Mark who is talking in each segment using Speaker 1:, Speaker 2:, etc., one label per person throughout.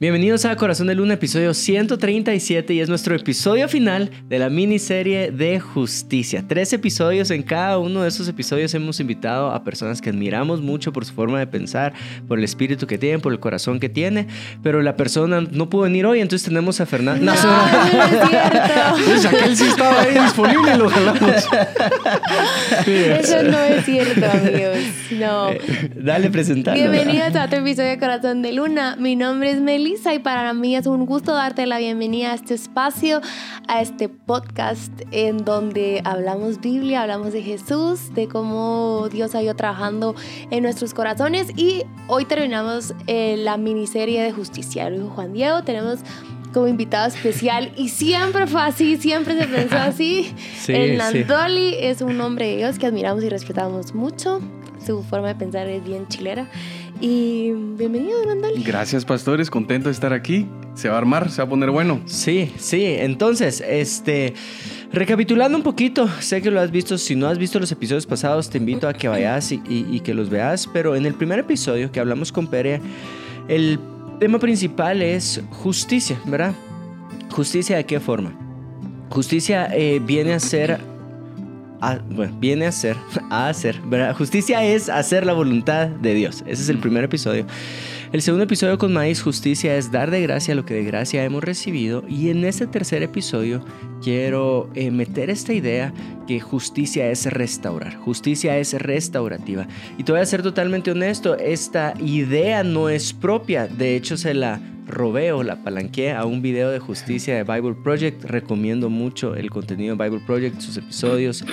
Speaker 1: Bienvenidos a Corazón de Luna, episodio 137 y es nuestro episodio final de la miniserie de justicia. Tres episodios, en cada uno de esos episodios hemos invitado a personas que admiramos mucho por su forma de pensar, por el espíritu que tienen, por el corazón que tiene, pero la persona no pudo venir hoy, entonces tenemos a Fernando.
Speaker 2: No, no, es cierto.
Speaker 3: Pues aquel sí estaba ahí disponible lo jalamos.
Speaker 2: Eso no es cierto, amigos. No.
Speaker 1: Dale, presentando.
Speaker 2: Bienvenidos a otro episodio de Corazón de Luna. Mi nombre es Melissa y para mí es un gusto darte la bienvenida a este espacio, a este podcast en donde hablamos Biblia, hablamos de Jesús, de cómo Dios ha ido trabajando en nuestros corazones y hoy terminamos eh, la miniserie de justicia. Dijo Juan Diego, tenemos como invitado especial y siempre fue así, siempre se pensó así.
Speaker 1: Sí,
Speaker 2: el
Speaker 1: sí.
Speaker 2: Nandoli es un hombre de Dios que admiramos y respetamos mucho. Su forma de pensar es bien chilera. Y bienvenido, Nandoli.
Speaker 3: Gracias, pastores. Contento de estar aquí. Se va a armar, se va a poner bueno.
Speaker 1: Sí, sí. Entonces, este, recapitulando un poquito, sé que lo has visto. Si no has visto los episodios pasados, te invito a que vayas y, y- y que los veas. Pero en el primer episodio que hablamos con Pere, el tema principal es justicia, ¿verdad? Justicia de qué forma? Justicia eh, viene a ser a- bueno, viene a ser, a hacer, ¿verdad? Justicia es hacer la voluntad de Dios. Ese es el primer episodio. El segundo episodio con Maíz, justicia es dar de gracia lo que de gracia hemos recibido. Y en este tercer episodio quiero eh, meter esta idea que justicia es restaurar. Justicia es restaurativa. Y te voy a ser totalmente honesto, esta idea no es propia. De hecho, se la robé o la palanqué a un video de justicia de Bible Project. Recomiendo mucho el contenido de Bible Project, sus episodios,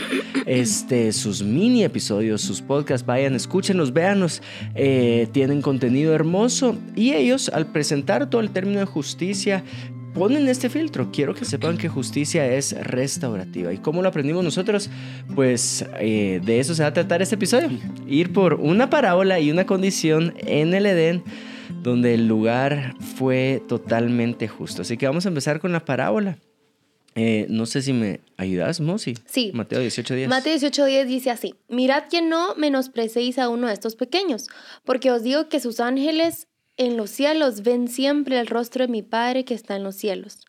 Speaker 1: este, sus mini episodios, sus podcasts. Vayan, escúchenlos, véanlos. Eh, tienen contenido hermoso. Y ellos, al presentar todo el término de justicia, ponen este filtro. Quiero que sepan que justicia es restaurativa. ¿Y cómo lo aprendimos nosotros? Pues eh, de eso se va a tratar este episodio. Ir por una parábola y una condición en el Edén donde el lugar fue totalmente justo. Así que vamos a empezar con la parábola. Eh, no sé si me ayudas, Mosi.
Speaker 2: Sí.
Speaker 1: Mateo 18 días.
Speaker 2: Mateo 18:10 dice así, mirad que no menosprecéis a uno de estos pequeños, porque os digo que sus ángeles en los cielos ven siempre el rostro de mi Padre que está en los cielos.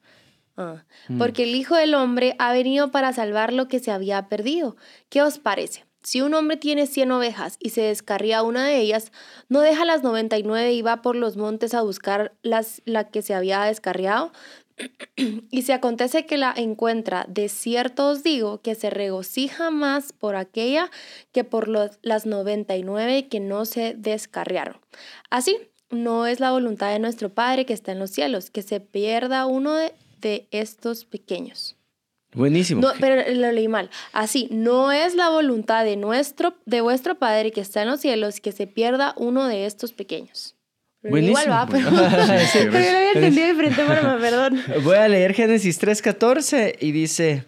Speaker 2: Ah, Porque el Hijo del Hombre ha venido para salvar lo que se había perdido. ¿Qué os parece? Si un hombre tiene 100 ovejas y se descarría una de ellas, no deja las 99 y va por los montes a buscar las, la que se había descarriado. Y si acontece que la encuentra, de cierto os digo que se regocija más por aquella que por los- las 99 que no se descarriaron. Así, no es la voluntad de nuestro Padre que está en los cielos, que se pierda uno de, de estos pequeños.
Speaker 1: Buenísimo.
Speaker 2: No, pero lo leí mal. Así, no es la voluntad de nuestro, de vuestro Padre que está en los cielos, que se pierda uno de estos pequeños. Leí Igual
Speaker 1: Buenísimo.
Speaker 2: va, pero,
Speaker 1: Sí,
Speaker 2: pero yo lo había entendido de diferente forma, perdón.
Speaker 1: Voy a leer Génesis 3:14 y dice,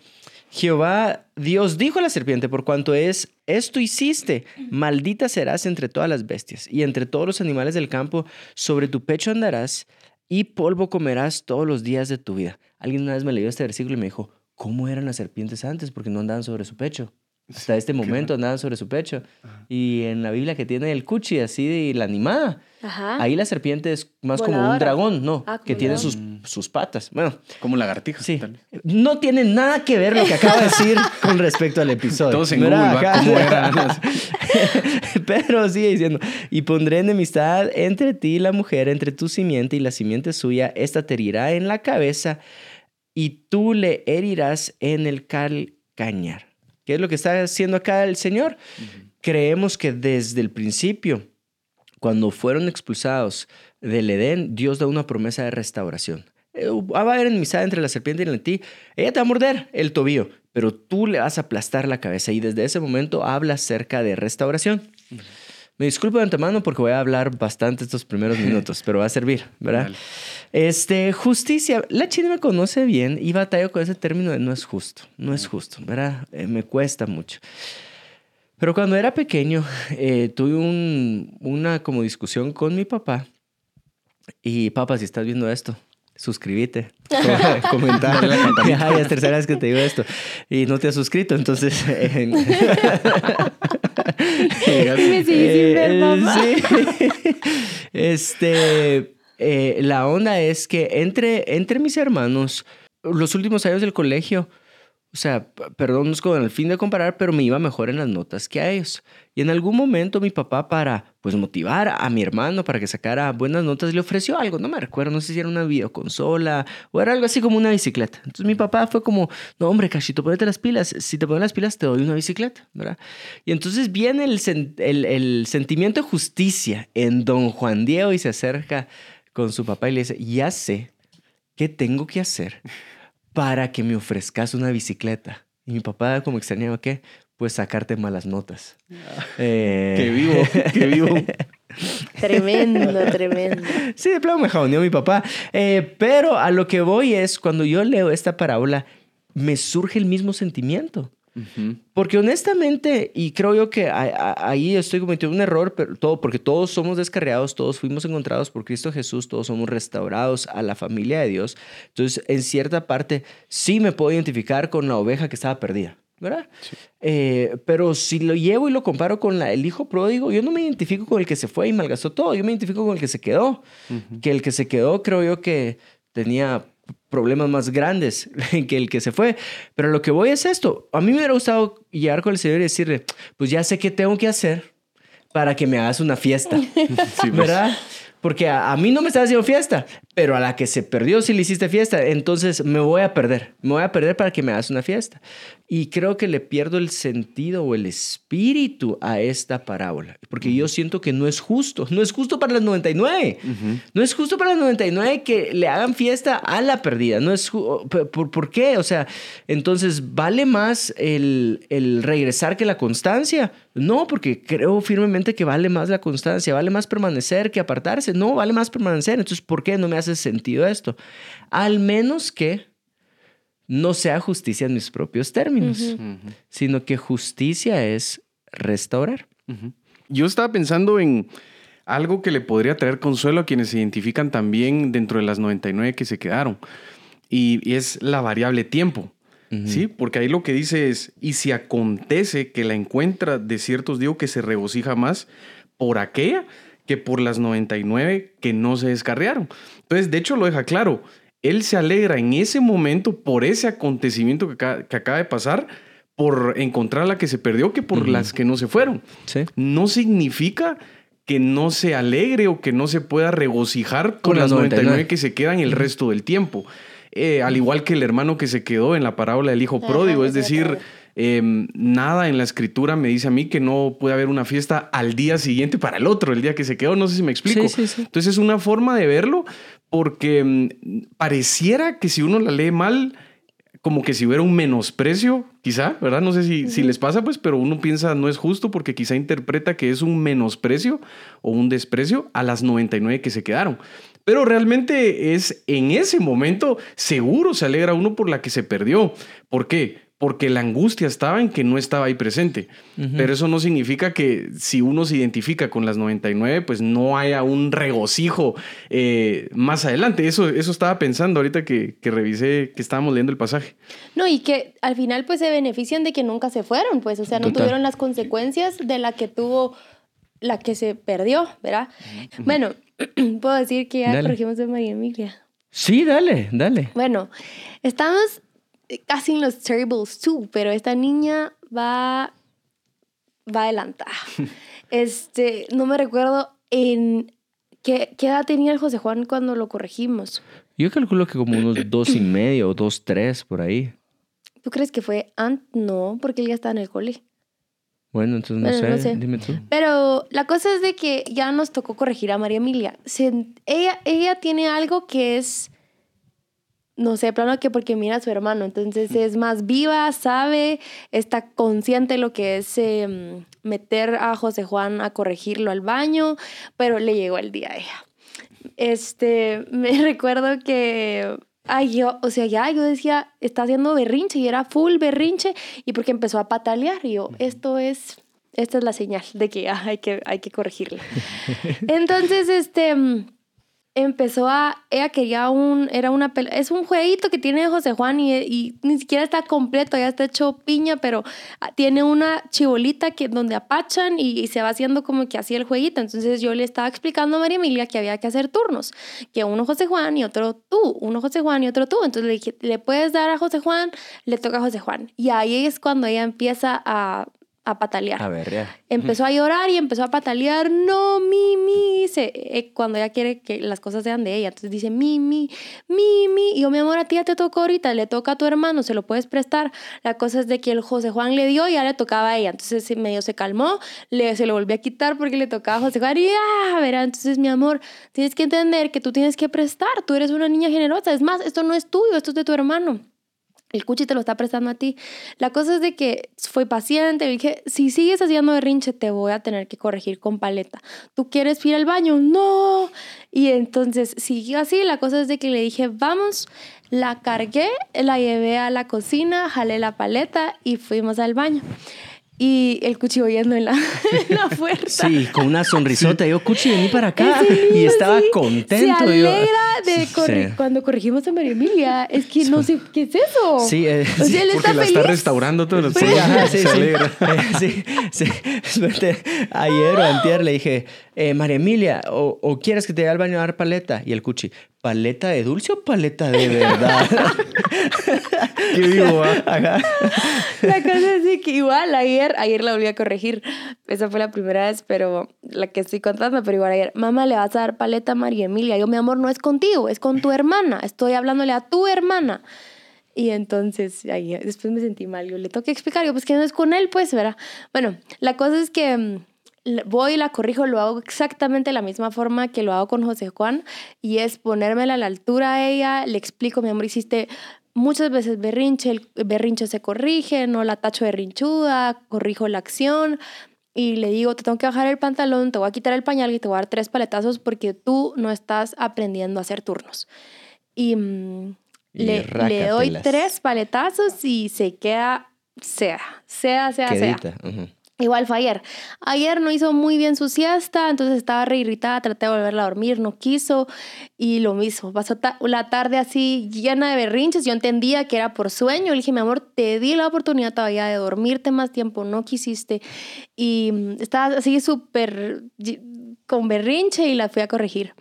Speaker 1: Jehová Dios dijo a la serpiente, por cuanto es, esto hiciste, maldita serás entre todas las bestias y entre todos los animales del campo, sobre tu pecho andarás y polvo comerás todos los días de tu vida. Alguien una vez me leyó este versículo y me dijo, ¿cómo eran las serpientes antes? Porque no andaban sobre su pecho. Hasta este momento andaban sobre su pecho. Y en la Biblia que tiene el cuchi así de la animada,
Speaker 2: Ajá.
Speaker 1: ahí la serpiente es más como un dragón, ¿no?
Speaker 2: Ah,
Speaker 1: que tiene sus, sus patas. Bueno,
Speaker 3: Como lagartijas.
Speaker 1: Sí.
Speaker 3: tal.
Speaker 1: No tiene nada que ver lo que acabo de decir con respecto al episodio.
Speaker 3: Todos en
Speaker 1: ¿verdad?
Speaker 3: Google, ¿va?
Speaker 1: Ajá.
Speaker 3: ¿Cómo era?
Speaker 1: Pero sigue diciendo, y pondré enemistad entre ti y la mujer, entre tu simiente y la simiente suya, esta te herirá en la cabeza y tú le herirás en el calcañar. ¿Qué es lo que está haciendo acá el Señor? Creemos que desde el principio, cuando fueron expulsados del Edén, Dios da una promesa de restauración. Eh, Va a haber enemistad entre la serpiente y la ti. Ella te va a morder el tobillo, pero tú le vas a aplastar la cabeza. Y desde ese momento habla acerca de restauración. Me disculpo de antemano porque voy a hablar bastante estos primeros minutos, pero va a servir, ¿verdad?
Speaker 3: Dale.
Speaker 1: Este, justicia. La China me conoce bien y batallo con ese término de no es justo. No es justo, ¿verdad? Eh, me cuesta mucho. Pero cuando era pequeño, eh, tuve un- una como discusión con mi papá. Y papá, si estás viendo esto, suscríbete, comentar.
Speaker 3: La
Speaker 1: ya es tercera vez que te digo esto. Y no te has suscrito, entonces... en-
Speaker 2: Me sigue sin ver,
Speaker 1: Eh, sí. Este, eh, la onda es que entre, entre mis hermanos, los últimos años del colegio, o sea, perdón, con el fin de comparar, pero me iba mejor en las notas que a ellos. Y en algún momento mi papá, para pues motivar a mi hermano para que sacara buenas notas, le ofreció algo, no me recuerdo, no sé si era una videoconsola o era algo así como una bicicleta. Entonces mi papá fue como, no hombre, cachito, ponete las pilas, si te pones las pilas te doy una bicicleta, ¿verdad? Y entonces viene el, el sentimiento de justicia en don Juan Diego y se acerca con su papá y le dice, ya sé qué tengo que hacer para que me ofrezcas una bicicleta. Y mi papá como extrañaba, ¿qué? Pues sacarte malas notas.
Speaker 3: Eh... Qué vivo, qué vivo.
Speaker 2: tremendo, tremendo.
Speaker 1: Sí, de plano me jauneó mi papá. Eh, pero a lo que voy es, cuando yo leo esta parábola, me surge el mismo sentimiento. Porque honestamente, y creo yo que ahí estoy cometiendo un error, pero todo, porque todos somos descarriados, todos fuimos encontrados por Cristo Jesús, todos somos restaurados a la familia de Dios. Entonces, en cierta parte, sí me puedo identificar con la oveja que estaba perdida. ¿verdad? Eh, pero si lo llevo y lo comparo con la, el hijo pródigo, yo no me identifico con el que se fue y malgastó todo, yo me identifico con el que se quedó. Que el que se quedó, creo yo que tenía problemas más grandes que el que se fue. Pero lo que voy es esto. A mí me hubiera gustado llegar con el Señor y decirle, pues ya sé qué tengo que hacer para que me hagas una fiesta. Pues. ¿Verdad? Porque a, mí no me estás haciendo fiesta, pero a la que se perdió si le hiciste fiesta, entonces me voy a perder. Me voy a perder para que me hagas una fiesta. Y creo que le pierdo el sentido o el espíritu a esta parábola, porque yo siento que no es justo. No es justo para las 99. No es justo para las 99 que le hagan fiesta a la perdida. No es ¿Por, ¿Por, qué? O sea, entonces, ¿vale más el, el regresar que la constancia? No, porque creo firmemente que vale más la constancia, vale más permanecer que apartarse. No, vale más permanecer. Entonces, ¿por qué no me hace sentido esto? Al menos que no sea justicia en mis propios términos, sino que justicia es restaurar.
Speaker 3: Yo estaba pensando en algo que le podría traer consuelo a quienes se identifican también dentro de las 99 que se quedaron, y, es la variable tiempo. Sí, porque ahí lo que dice es, y si acontece que la encuentra de ciertos, digo que se regocija más por aquella que por las 99 que no se descarriaron. Entonces, de hecho, lo deja claro él se alegra en ese momento por ese acontecimiento que, acaba de pasar, por encontrar la que se perdió, que por las que no se fueron. No significa que no se alegre o que no se pueda regocijar con, las 99. que se quedan el resto del tiempo. Eh, al igual que el hermano que se quedó en la parábola del hijo pródigo, es decir, em, nada en la escritura me dice a mí que no puede haber una fiesta al día siguiente para el otro, el día que se quedó, no sé si me explico. Entonces es una forma de verlo, porque mm, pareciera que si uno la lee mal, como que si hubiera un menosprecio, quizá, ¿verdad? No sé si, si, les pasa, pues, pero uno piensa no es justo porque quizá interpreta que es un menosprecio o un desprecio a las 99 que se quedaron. Pero realmente es en ese momento seguro se alegra uno por la que se perdió. ¿Por qué? Porque la angustia estaba en que no estaba ahí presente. Pero eso no significa que si uno se identifica con las 99, pues no haya un regocijo eh, más adelante. Eso, eso estaba pensando ahorita que, que, revisé, que estábamos leyendo el pasaje.
Speaker 2: No, y que al final pues se benefician de que nunca se fueron, pues, o sea, no tuvieron las consecuencias de la que tuvo la que se perdió, ¿verdad? Bueno, puedo decir que ya corregimos de María Emilia.
Speaker 1: Sí, dale, dale.
Speaker 2: Bueno, estamos casi en los Terribles 2, pero esta niña va, va adelantada. este, no me recuerdo en qué, qué edad tenía el José Juan cuando lo corregimos.
Speaker 1: Yo calculo que como unos dos y medio o dos, tres por ahí.
Speaker 2: ¿Tú crees que fue antes? No, porque él ya está en el cole.
Speaker 1: Bueno, entonces no, sé, dime tú.
Speaker 2: Pero la cosa es de que ya nos tocó corregir a María Emilia. ella, ella tiene algo que es no sé, plano que porque mira a su hermano, entonces es más viva, sabe, está consciente de lo que es em, meter a José Juan a corregirlo al baño, pero le llegó el día a ella. Este, me recuerdo que, ay, yo, o sea, ya yo decía, está haciendo berrinche y era full berrinche y porque empezó a patalear y yo, esto es, esta es la señal de que hay que, hay que corregirla. Entonces, este empezó a, ella quería un, era una, es un jueguito que tiene José Juan y, y, ni siquiera está completo, ya está hecho piña, pero ah, tiene una chibolita que, donde apachan y, se va haciendo como que así el jueguito. Entonces yo le estaba explicando a María Emilia que había que hacer turnos, que uno José Juan y otro tú, uno José Juan y otro tú. Entonces le dije, le puedes dar a José Juan, le toca a José Juan. Y ahí es cuando ella empieza a a patalear.
Speaker 1: A ver, ya.
Speaker 2: Empezó a llorar y empezó a patalear, no, mi, mi, se, eh, cuando ella quiere que las cosas sean de ella. Entonces dice, mi, mi, mi, mi. Y yo, mi amor, a ti ya te tocó ahorita, le toca a tu hermano, se lo puedes prestar. La cosa es de que el José Juan le dio y ya le tocaba a ella. Entonces medio se calmó, le, se lo volvió a quitar porque le tocaba a José Juan y ah, verá, entonces mi amor, tienes que entender que tú tienes que prestar, tú eres una niña generosa. Es más, esto no es tuyo, esto es de tu hermano el cuchi te lo está prestando a ti. La cosa es de que fue paciente, dije, si sigues haciendo berrinche te voy a tener que corregir con paleta. ¿Tú quieres ir al baño? No. Y entonces siguió así, la cosa es de que le dije, vamos, la cargué, la llevé a la cocina, jalé la paleta y fuimos al baño y el cuchillo yendo en la, la puerta.
Speaker 1: Sí, con una sonrisota. Yo, Cuchi, vení para acá. y estaba contento. Se
Speaker 2: alegra de cuando corregimos a María Emilia. Es que no sé qué es eso.
Speaker 1: Sí, eh,
Speaker 3: porque la está restaurando todos los días.
Speaker 1: Sí, se alegra. sí, sí. Ayer o antier le dije, eh, María Emilia, o, o, quieres que te vaya al baño a dar paleta? Y el Cuchi, ¿paleta de dulce o paleta de verdad?
Speaker 3: Qué vivo,
Speaker 2: La cosa es que igual ayer, ayer la volví a corregir. Esa fue la primera vez, pero la que estoy contando, pero igual ayer, mamá, le vas a dar paleta a María Emilia. Yo, mi amor, no es contigo, es con tu hermana. Estoy hablándole a tu hermana. Y entonces, ahí, después me sentí mal. Yo le tengo que explicar, yo, pues que no es con él, pues, ¿verdad? Bueno, la cosa es que mm, voy y la corrijo, lo hago exactamente de la misma forma que lo hago con José Juan, y es ponérmela a la altura a ella, le explico, mi amor, hiciste muchas veces berrinche, el berrinche se corrige, no la tacho de rinchuda, corrijo la acción y le digo, te tengo que bajar el pantalón, te voy a quitar el pañal y te voy a dar tres paletazos porque tú no estás aprendiendo a hacer turnos. Y, mm, le, le, doy tres paletazos y se queda sea, sea, sea, sea. Igual fue ayer. Ayer no hizo muy bien su siesta, entonces estaba re irritada, traté de volverla a dormir, no quiso. Y lo mismo, pasó la tarde así llena de berrinches. Yo entendía que era por sueño. Le dije, mi amor, te di la oportunidad todavía de dormirte más tiempo, no quisiste. Y mm, estaba así súper con berrinche y la fui a corregir.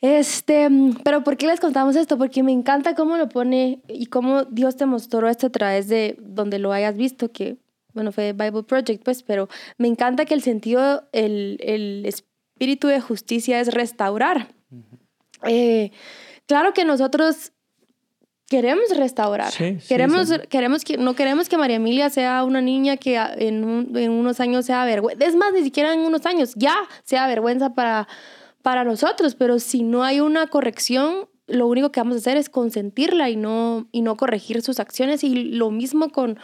Speaker 2: Este, mm, pero ¿por qué les contamos esto? Porque me encanta cómo lo pone y cómo Dios te mostró esto a través de donde lo hayas visto, que bueno, fue Bible Project, pues, pero me encanta que el sentido, el, el espíritu de justicia es restaurar. Eh, claro que nosotros queremos restaurar. queremos, queremos que, no queremos que María Emilia sea una niña que en, en unos años sea vergüenza. Es más, ni siquiera en unos años, ya sea vergüenza para, para nosotros, pero si no hay una corrección, lo único que vamos a hacer es consentirla y no, y no corregir sus acciones. Y lo mismo con,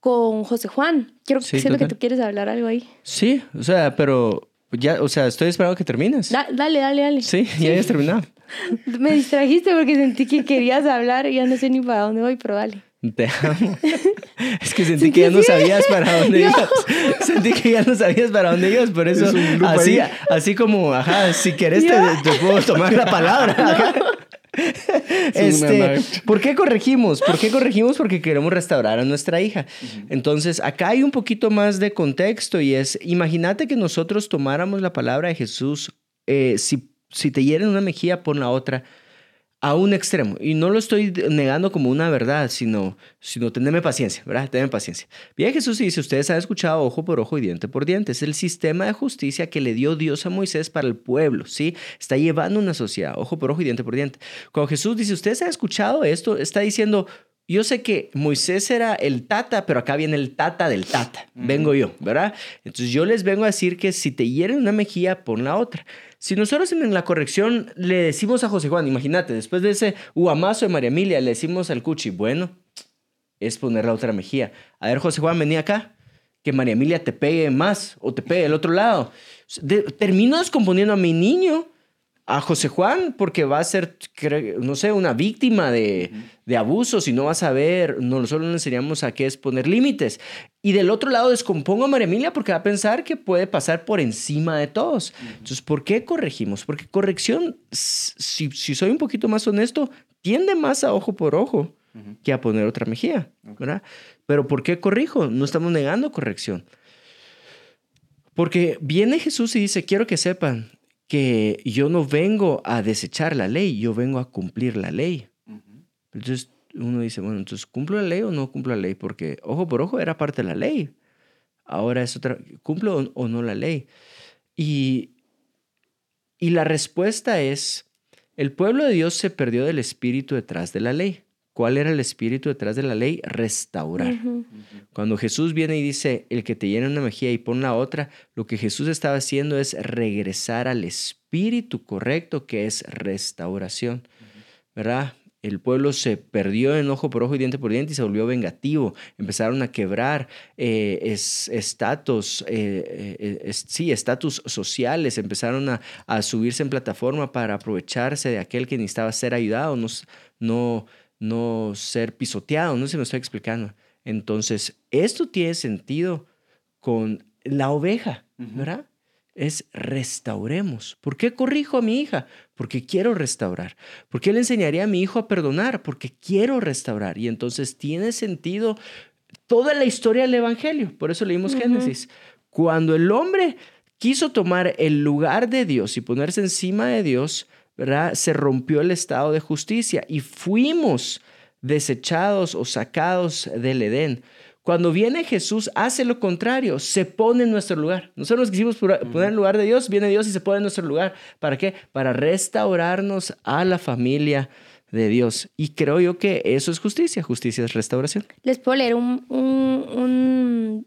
Speaker 2: con José Juan. Quiero, siento que tú quieres hablar algo ahí.
Speaker 1: Sí, o sea, pero ya, o sea, estoy esperando que termines.
Speaker 2: dale, dale, dale.
Speaker 1: Sí, ya hayas terminado.
Speaker 2: Me distrajiste porque sentí que querías hablar y ya no sé ni para dónde voy, pero dale.
Speaker 1: Te amo. Es que sentí que ya no sabías para dónde ibas. Sentí que ya no sabías para dónde ibas, por eso así, así como, ajá, si quieres te, te, puedo tomar la palabra. este, ¿Por qué corregimos? ¿Por qué corregimos? Porque queremos restaurar a nuestra hija. Entonces, acá hay un poquito más de contexto y es, imagínate que nosotros tomáramos la palabra de Jesús, eh, si, si te hieren una mejilla, pon la otra a un extremo. Y no lo estoy negando como una verdad, sino, sino tenerme paciencia, ¿verdad? Tenerme paciencia. Bien, Jesús dice, ustedes han escuchado ojo por ojo y diente por diente. Es el sistema de justicia que le dio Dios a Moisés para el pueblo, ¿sí? Está llevando una sociedad, ojo por ojo y diente por diente. Cuando Jesús dice, ustedes han escuchado esto, está diciendo, yo sé que Moisés era el tata, pero acá viene el tata del tata. Vengo yo, ¿verdad? Entonces yo les vengo a decir que si te hieren una mejilla, pon la otra. Si nosotros en la corrección le decimos a José Juan, imagínate, después de ese guamazo de María Emilia, le decimos al Cuchi, bueno, es poner la otra mejilla. A ver, José Juan, venía acá, que María Emilia te pegue más o te pegue del otro lado. termino descomponiendo a mi niño a José Juan porque va a ser, no sé, una víctima de, de abusos y no va a saber, no solo le enseñamos a qué es poner límites. Y del otro lado descompongo a María Emilia porque va a pensar que puede pasar por encima de todos. Entonces, ¿por qué corregimos? Porque corrección, si, si soy un poquito más honesto, tiende más a ojo por ojo que a poner otra mejilla, ¿verdad? Pero ¿por qué corrijo? No estamos negando corrección. Porque viene Jesús y dice, quiero que sepan, que yo no vengo a desechar la ley, yo vengo a cumplir la ley. Entonces uno dice, bueno, entonces ¿cumplo la ley o no cumplo la ley? Porque ojo por ojo era parte de la ley. Ahora es otra, ¿cumplo o no la ley? Y, y la respuesta es, el pueblo de Dios se perdió del espíritu detrás de la ley. ¿Cuál era el espíritu detrás de la ley? Restaurar. Cuando Jesús viene y dice, el que te llena una mejilla y pone la otra, lo que Jesús estaba haciendo es regresar al espíritu correcto que es restauración. ¿Verdad? El pueblo se perdió en ojo por ojo y diente por diente y se volvió vengativo. Empezaron a quebrar eh, estatus, eh, eh, sí, estatus sociales. Empezaron a, a, subirse en plataforma para aprovecharse de aquel que necesitaba ser ayudado. No, no, no ser pisoteado, no se me estoy explicando. Entonces, esto tiene sentido con la oveja, ¿verdad? Es restauremos. ¿Por qué corrijo a mi hija? Porque quiero restaurar. ¿Por qué le enseñaría a mi hijo a perdonar? Porque quiero restaurar. Y entonces tiene sentido toda la historia del Evangelio. Por eso leímos Génesis. Cuando el hombre quiso tomar el lugar de Dios y ponerse encima de Dios, ¿verdad? Se rompió el estado de justicia y fuimos desechados o sacados del Edén. Cuando viene Jesús, hace lo contrario, se pone en nuestro lugar. Nosotros quisimos poner en el lugar de Dios, viene Dios y se pone en nuestro lugar. ¿Para qué? Para restaurarnos a la familia de Dios. Y creo yo que eso es justicia, justicia es restauración.
Speaker 2: Les puedo leer un,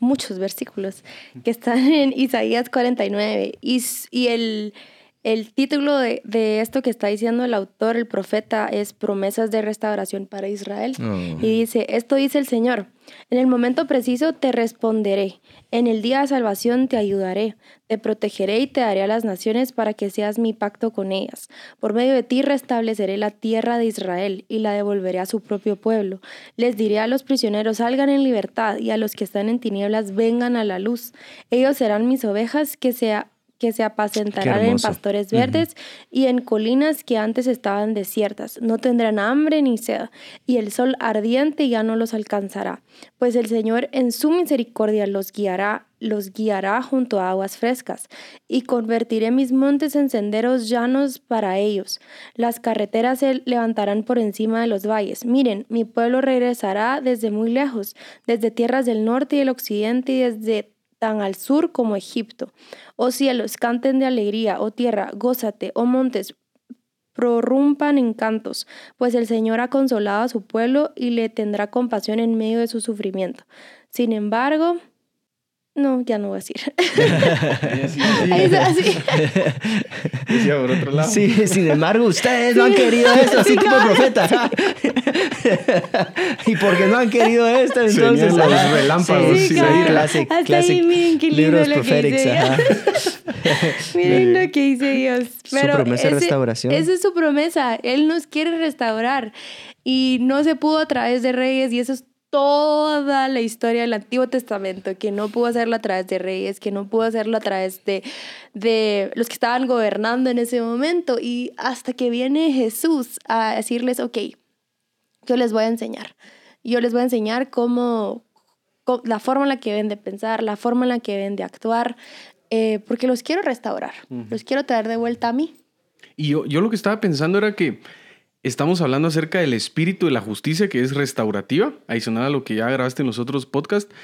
Speaker 2: muchos versículos que están en Isaías 49 y, y el el título de, esto que está diciendo el autor, el profeta, es Promesas de Restauración para Israel. Oh. Y dice, esto dice el Señor, en el momento preciso te responderé, en el día de salvación te ayudaré, te protegeré y te daré a las naciones para que seas mi pacto con ellas. Por medio de ti restableceré la tierra de Israel y la devolveré a su propio pueblo. Les diré a los prisioneros, salgan en libertad y a los que están en tinieblas, vengan a la luz. Ellos serán mis ovejas que se que se apacentarán en pastores verdes y en colinas que antes estaban desiertas. No tendrán hambre ni sed, y el sol ardiente ya no los alcanzará, pues el Señor en su misericordia los guiará los guiará junto a aguas frescas, y convertiré mis montes en senderos llanos para ellos. Las carreteras se levantarán por encima de los valles. Miren, mi pueblo regresará desde muy lejos, desde tierras del norte y el occidente y desde tan al sur como Egipto. Oh cielos, canten de alegría, oh tierra, gózate, oh montes, prorrumpan en cantos, pues el Señor ha consolado a su pueblo y le tendrá compasión en medio de su sufrimiento. Sin embargo, no, ya no voy a decir.
Speaker 3: así. Decía por otro lado.
Speaker 1: Sí, sin embargo, ustedes no han querido esto, así tipo profeta. y porque no han querido esto, entonces.
Speaker 3: los relámpagos.
Speaker 2: Sí, sí, Hasta ahí, miren qué lindo lo que dice miren lo que dice Dios.
Speaker 1: Pero su promesa de restauración.
Speaker 2: Esa es su promesa. Él nos quiere restaurar. Y no se pudo a través de reyes, y eso es toda la historia del Antiguo Testamento, que no pudo hacerlo a través de reyes, que no pudo hacerlo a través de, de los que estaban gobernando en ese momento. Y hasta que viene Jesús a decirles, ok, yo les voy a enseñar. Yo les voy a enseñar cómo, la forma en la que deben de pensar, la forma en la que deben de actuar, eh, porque los quiero restaurar, los quiero traer de vuelta a mí.
Speaker 3: Y yo, yo lo que estaba pensando era que Estamos hablando acerca del espíritu de la justicia que es restaurativa, adicional a lo que ya grabaste en los otros podcasts,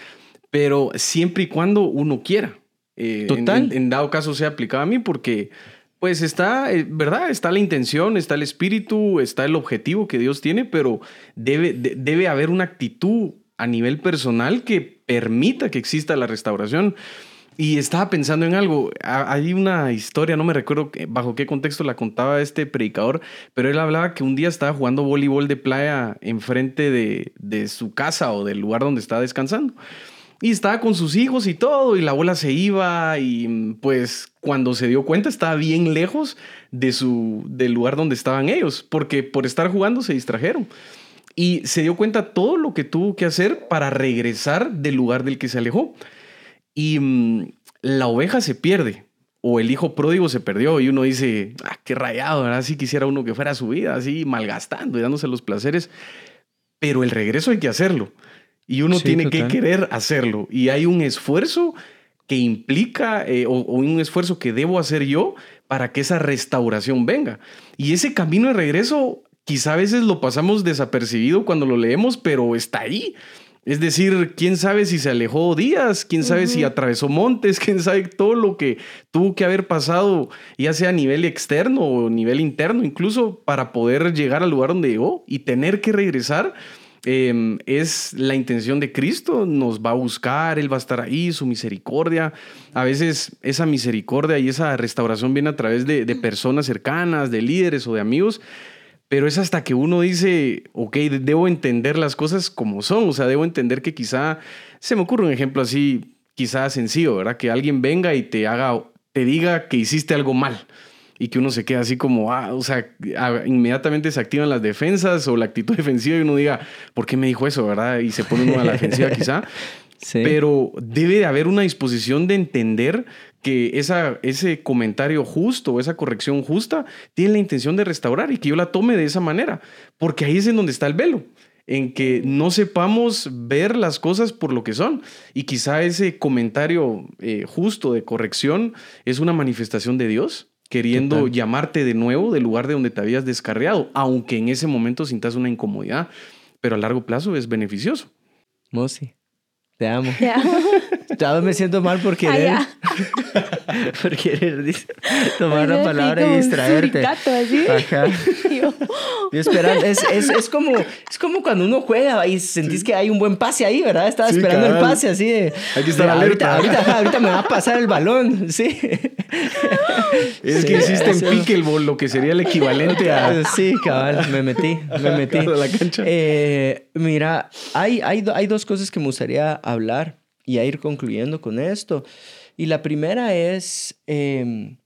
Speaker 3: pero siempre y cuando uno quiera. Eh, Total. En, dado caso sea aplicado a mí, porque pues está, eh, ¿verdad? Está la intención, está el espíritu, está el objetivo que Dios tiene, pero debe, debe haber una actitud a nivel personal que permita que exista la restauración. Y estaba pensando en algo. Hay una historia, no me recuerdo bajo qué contexto la contaba este predicador, pero él hablaba que un día estaba jugando voleibol de playa enfrente de, su casa o del lugar donde estaba descansando. Y estaba con sus hijos y todo, y la abuela se iba y pues cuando se dio cuenta estaba bien lejos de su, del lugar donde estaban ellos, porque por estar jugando se distrajeron. Y se dio cuenta todo lo que tuvo que hacer para regresar del lugar del que se alejó. Y mm, la oveja se pierde, o el hijo pródigo se perdió y uno dice, ah, qué rayado, ¿verdad? Si quisiera uno que fuera su vida, así malgastando y dándose los placeres, pero el regreso hay que hacerlo. Y uno tiene que querer hacerlo. Y hay un esfuerzo que implica, eh, o, un esfuerzo que debo hacer yo para que esa restauración venga. Y ese camino de regreso, quizá a veces lo pasamos desapercibido cuando lo leemos, pero está ahí. Es decir, quién sabe si se alejó días, quién sabe si atravesó montes, quién sabe todo lo que tuvo que haber pasado, ya sea a nivel externo o a nivel interno, incluso para poder llegar al lugar donde llegó y tener que regresar Em, es la intención de Cristo, nos va a buscar, Él va a estar ahí, su misericordia. A veces esa misericordia y esa restauración viene a través de, personas cercanas, de líderes o de amigos, pero es hasta que uno dice, ok, debo entender las cosas como son, o sea, debo entender que quizá, se me ocurre un ejemplo así, quizá sencillo, ¿verdad? Que alguien venga y te haga, te diga que hiciste algo mal y que uno se queda así como, ah, o sea, inmediatamente se activan las defensas o la actitud defensiva y uno diga, ¿por qué me dijo eso, verdad? Y se pone uno a la defensiva quizá. Pero debe de haber una disposición de entender que esa, ese comentario justo, esa corrección justa, tiene la intención de restaurar y que yo la tome de esa manera, porque ahí es en donde está el velo en que no sepamos ver las cosas por lo que son. Y quizá ese comentario eh, justo de corrección es una manifestación de Dios queriendo llamarte de nuevo del lugar de donde te habías descarriado, aunque en ese momento sintas una incomodidad, pero a largo plazo es beneficioso.
Speaker 1: Mosi, te amo. Te amo. Ya me siento mal por querer, por querer tomar la palabra y distraerte. Y esperando, es, es, es, como, es como cuando uno juega y sentís que hay un buen pase ahí, ¿verdad? Estaba esperando el pase así de...
Speaker 3: Aquí está la
Speaker 1: ahorita, ahorita, ahorita, me va a pasar el balón, sí.
Speaker 3: Es que hiciste en pickleball lo que sería el equivalente a...
Speaker 1: Sí, cabal, me metí, me metí.
Speaker 3: La cancha.
Speaker 1: Eh, mira, hay, hay, hay dos cosas que me gustaría hablar y a ir concluyendo con esto. Y la primera es, em,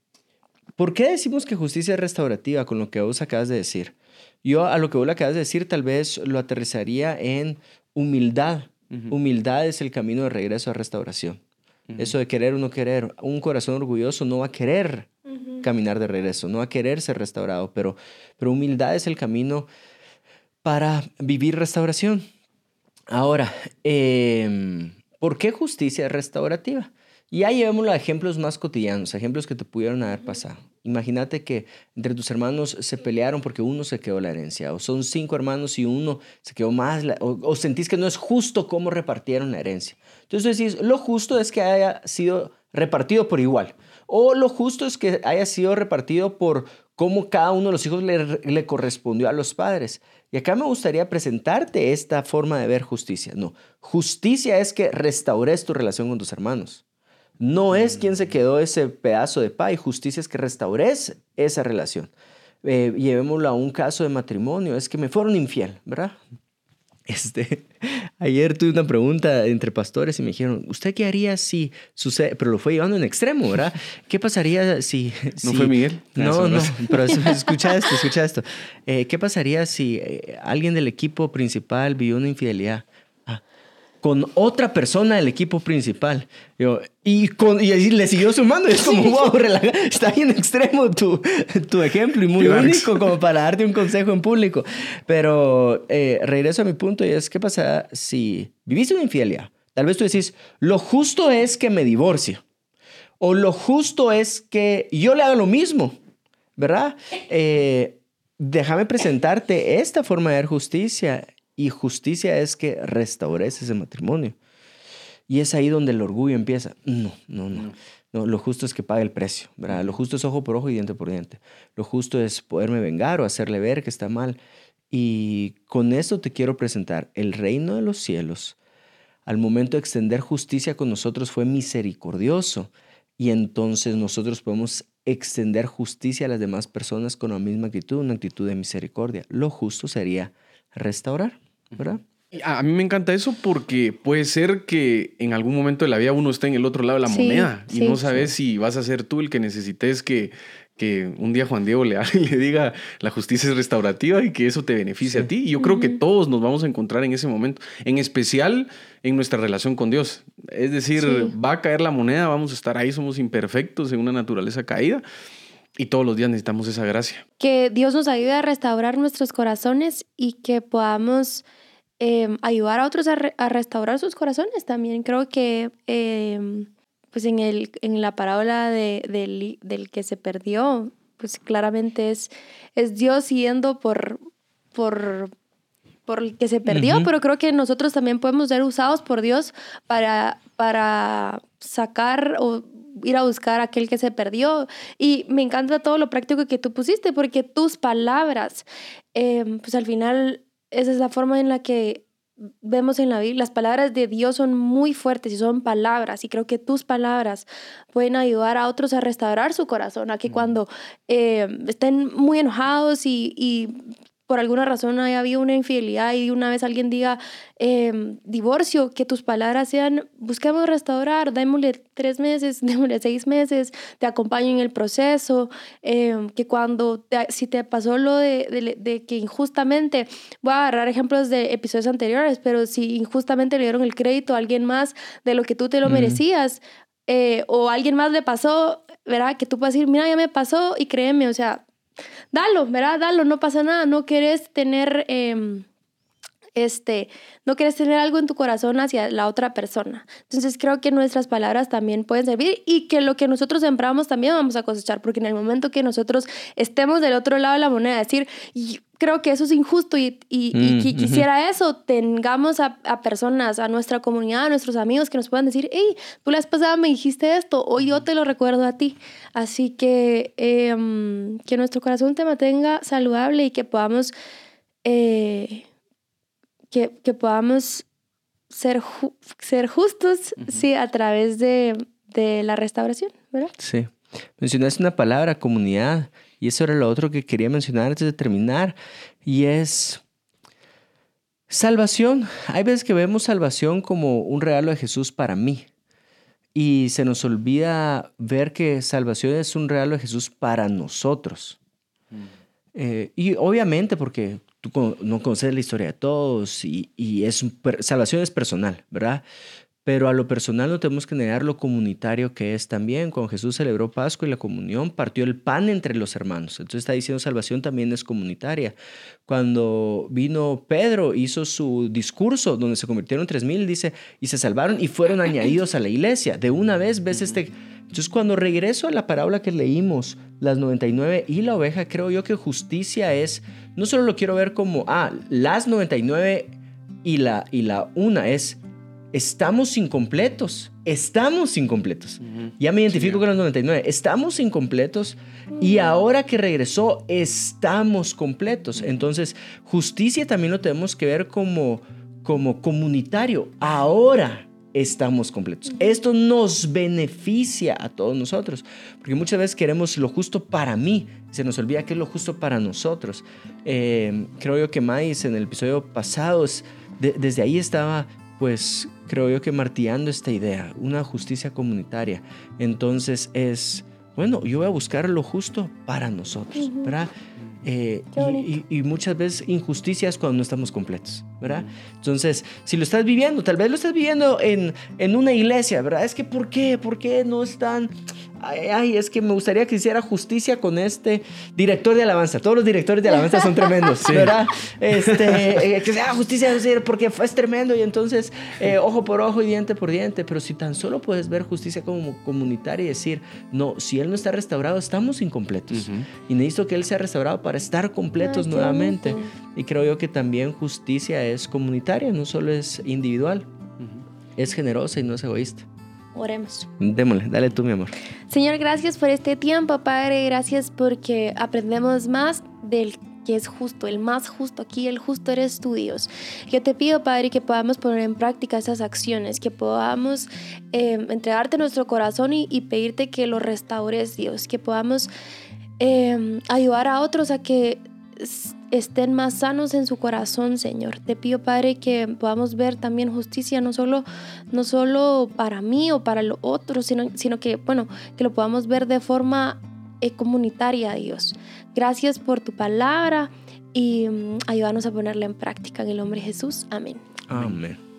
Speaker 1: ¿por qué decimos que justicia es restaurativa con lo que vos acabas de decir? Yo a lo que vos acabas de decir tal vez lo aterrizaría en humildad. Humildad es el camino de regreso a restauración. Eso de querer o no querer. Un corazón orgulloso no va a querer caminar de regreso, no va a querer ser restaurado, pero, pero humildad es el camino para vivir restauración. Ahora, eh, ¿Por qué justicia restaurativa? Y ya llevémoslo a ejemplos más cotidianos, ejemplos que te pudieron haber pasado. Imagínate que entre tus hermanos se pelearon porque uno se quedó la herencia, o son cinco hermanos y uno se quedó más, o, sentís que no es justo cómo repartieron la herencia. Entonces decís, lo justo es que haya sido repartido por igual, o lo justo es que haya sido repartido por cómo cada uno de los hijos le, le correspondió a los padres. Y acá me gustaría presentarte esta forma de ver justicia. No, justicia es que restaures tu relación con tus hermanos. No es quien se quedó ese pedazo de pay, justicia es que restaures esa relación. Eh, llevémoslo a un caso de matrimonio, es que me fueron infiel, ¿verdad? Este, ayer tuve una pregunta entre pastores y me dijeron, ¿usted qué haría si sucede? Pero lo fue llevando en extremo, ¿verdad? ¿Qué pasaría si...
Speaker 3: ¿No fue Miguel?
Speaker 1: No, no, pero escucha esto, escucha esto. Eh, ¿Qué pasaría si eh, alguien del equipo principal vio una infidelidad? Con otra persona del equipo principal. y, con, y le siguió sumando. es como, wow, está bien extremo tu, tu ejemplo y muy único como para darte un consejo en público. Pero eh, regreso a mi punto y es, ¿qué pasa si viviste una infidelidad? Tal vez tú decís, lo justo es que me divorcie. O lo justo es que yo le haga lo mismo, ¿verdad? Eh, déjame presentarte esta forma de ver justicia y justicia es que restaures ese matrimonio. Y es ahí donde el orgullo empieza. No, no, no. no. lo justo es que pague el precio, ¿verdad? Lo justo es ojo por ojo y diente por diente. Lo justo es poderme vengar o hacerle ver que está mal. Y con esto te quiero presentar el reino de los cielos. Al momento de extender justicia con nosotros fue misericordioso. Y entonces nosotros podemos extender justicia a las demás personas con la misma actitud, una actitud de misericordia. Lo justo sería restaurar, ¿verdad?
Speaker 3: A mí me encanta eso porque puede ser que en algún momento de la vida uno esté en el otro lado de la moneda y no sabes si vas a ser tú el que necesites que, que un día Juan Diego le, le diga la justicia es restaurativa y que eso te beneficie a ti. Y yo creo que todos nos vamos a encontrar en ese momento, en especial en nuestra relación con Dios. Es decir, va a caer la moneda, vamos a estar ahí, somos imperfectos en una naturaleza caída. Y todos los días necesitamos esa gracia.
Speaker 2: Que Dios nos ayude a restaurar nuestros corazones y que podamos Em, ayudar a otros a, restaurar sus corazones también. Creo que em, pues en, el, en la parábola de, del, del, que se perdió, pues claramente es, es Dios yendo por, por, por el que se perdió, pero creo que nosotros también podemos ser usados por Dios para, para sacar o ir a buscar a aquel que se perdió. Y me encanta todo lo práctico que tú pusiste, porque tus palabras, em, pues al final esa es la forma en la que vemos en la Biblia. Las palabras de Dios son muy fuertes y son palabras y creo que tus palabras pueden ayudar a otros a restaurar su corazón, a que cuando eh, estén muy enojados y, y por alguna razón haya habido una infidelidad y una vez alguien diga em, divorcio, que tus palabras sean, busquemos restaurar, démosle tres meses, démosle seis meses, te acompaño en el proceso, em, que cuando, si te pasó lo de, de, que injustamente, voy a agarrar ejemplos de episodios anteriores, pero si injustamente le dieron el crédito a alguien más de lo que tú te lo merecías, eh, o alguien más le pasó, ¿verdad? Que tú puedas decir, mira, ya me pasó y créeme, o sea, dalo, ¿verdad? Dalo, no pasa nada, no quieres tener, em, este, no quieres tener algo en tu corazón hacia la otra persona. Entonces creo que nuestras palabras también pueden servir y que lo que nosotros sembramos también vamos a cosechar, porque en el momento que nosotros estemos del otro lado de la moneda, decir, creo que eso es injusto y, y, mm, quisiera eso, tengamos a, personas, a nuestra comunidad, a nuestros amigos que nos puedan decir, hey, tú la vez pasada me dijiste esto, hoy yo te lo recuerdo a ti. Así que em, que nuestro corazón te mantenga saludable y que podamos, eh, que, que, podamos ser, ser justos, sí, a través de, de la restauración, ¿verdad?
Speaker 1: Sí. Mencionaste una palabra, comunidad. Y eso era lo otro que quería mencionar antes de terminar. Y es salvación. Hay veces que vemos salvación como un regalo de Jesús para mí. Y se nos olvida ver que salvación es un regalo de Jesús para nosotros. Mm. Eh, y obviamente porque tú no conoces la historia de todos y, y es, salvación es personal, ¿verdad? Pero a lo personal no tenemos que negar lo comunitario que es también. Cuando Jesús celebró Pascua y la comunión, partió el pan entre los hermanos. Entonces está diciendo salvación también es comunitaria. Cuando vino Pedro, hizo su discurso donde se convirtieron tres mil, dice, y se salvaron y fueron añadidos a la iglesia. De una vez ves este... Entonces cuando regreso a la parábola que leímos, las 99 y la oveja, creo yo que justicia es, no solo lo quiero ver como, ah, las 99 y la, y la una es estamos incompletos. Estamos incompletos. Ya me identifico con los 99. Estamos incompletos y ahora que regresó, estamos completos. Entonces, justicia también lo tenemos que ver como, como comunitario. Ahora estamos completos. Esto nos beneficia a todos nosotros, porque muchas veces queremos lo justo para mí, se nos olvida que es lo justo para nosotros. Eh, creo yo que Mais en el episodio pasado, desde ahí estaba pues creo yo que martillando esta idea, una justicia comunitaria. Entonces es, bueno, yo voy a buscar lo justo para nosotros, ¿verdad? Eh, y, muchas veces injusticias cuando no estamos completos, ¿verdad? Entonces, si lo estás viviendo, tal vez lo estás viviendo en, en una iglesia, ¿verdad? Es que, ¿por qué? ¿Por qué no están ay, es que me gustaría que hiciera justicia con este director de alabanza. Todos los directores de alabanza son tremendos, ¿verdad? Este, eh, que sea justicia, porque es tremendo y entonces eh, ojo por ojo y diente por diente. Pero si tan solo puedes ver justicia como comunitaria y decir, no, si él no está restaurado, estamos incompletos. Y necesito que él sea restaurado para estar completos nuevamente. Y creo yo que también justicia es comunitaria, no solo es individual. Es generosa y no es egoísta.
Speaker 2: Oremos.
Speaker 1: Démosle, dale tú, mi amor.
Speaker 2: Señor, gracias por este tiempo, Padre. Gracias porque aprendemos más del que es justo, el más justo aquí, el justo eres tú, Dios. Yo te pido, Padre, que podamos poner en práctica esas acciones, que podamos em, entregarte nuestro corazón y, pedirte que lo restaures, Dios, que podamos em, ayudar a otros a que estén más sanos en su corazón, Señor. Te pido, Padre, que podamos ver también justicia, no solo, no solo para mí o para los otros, sino, sino que, bueno, que lo podamos ver de forma eh, comunitaria, Dios. Gracias por tu palabra y mm, ayúdanos a ponerla en práctica en el nombre de Jesús. Amén.
Speaker 1: Amén.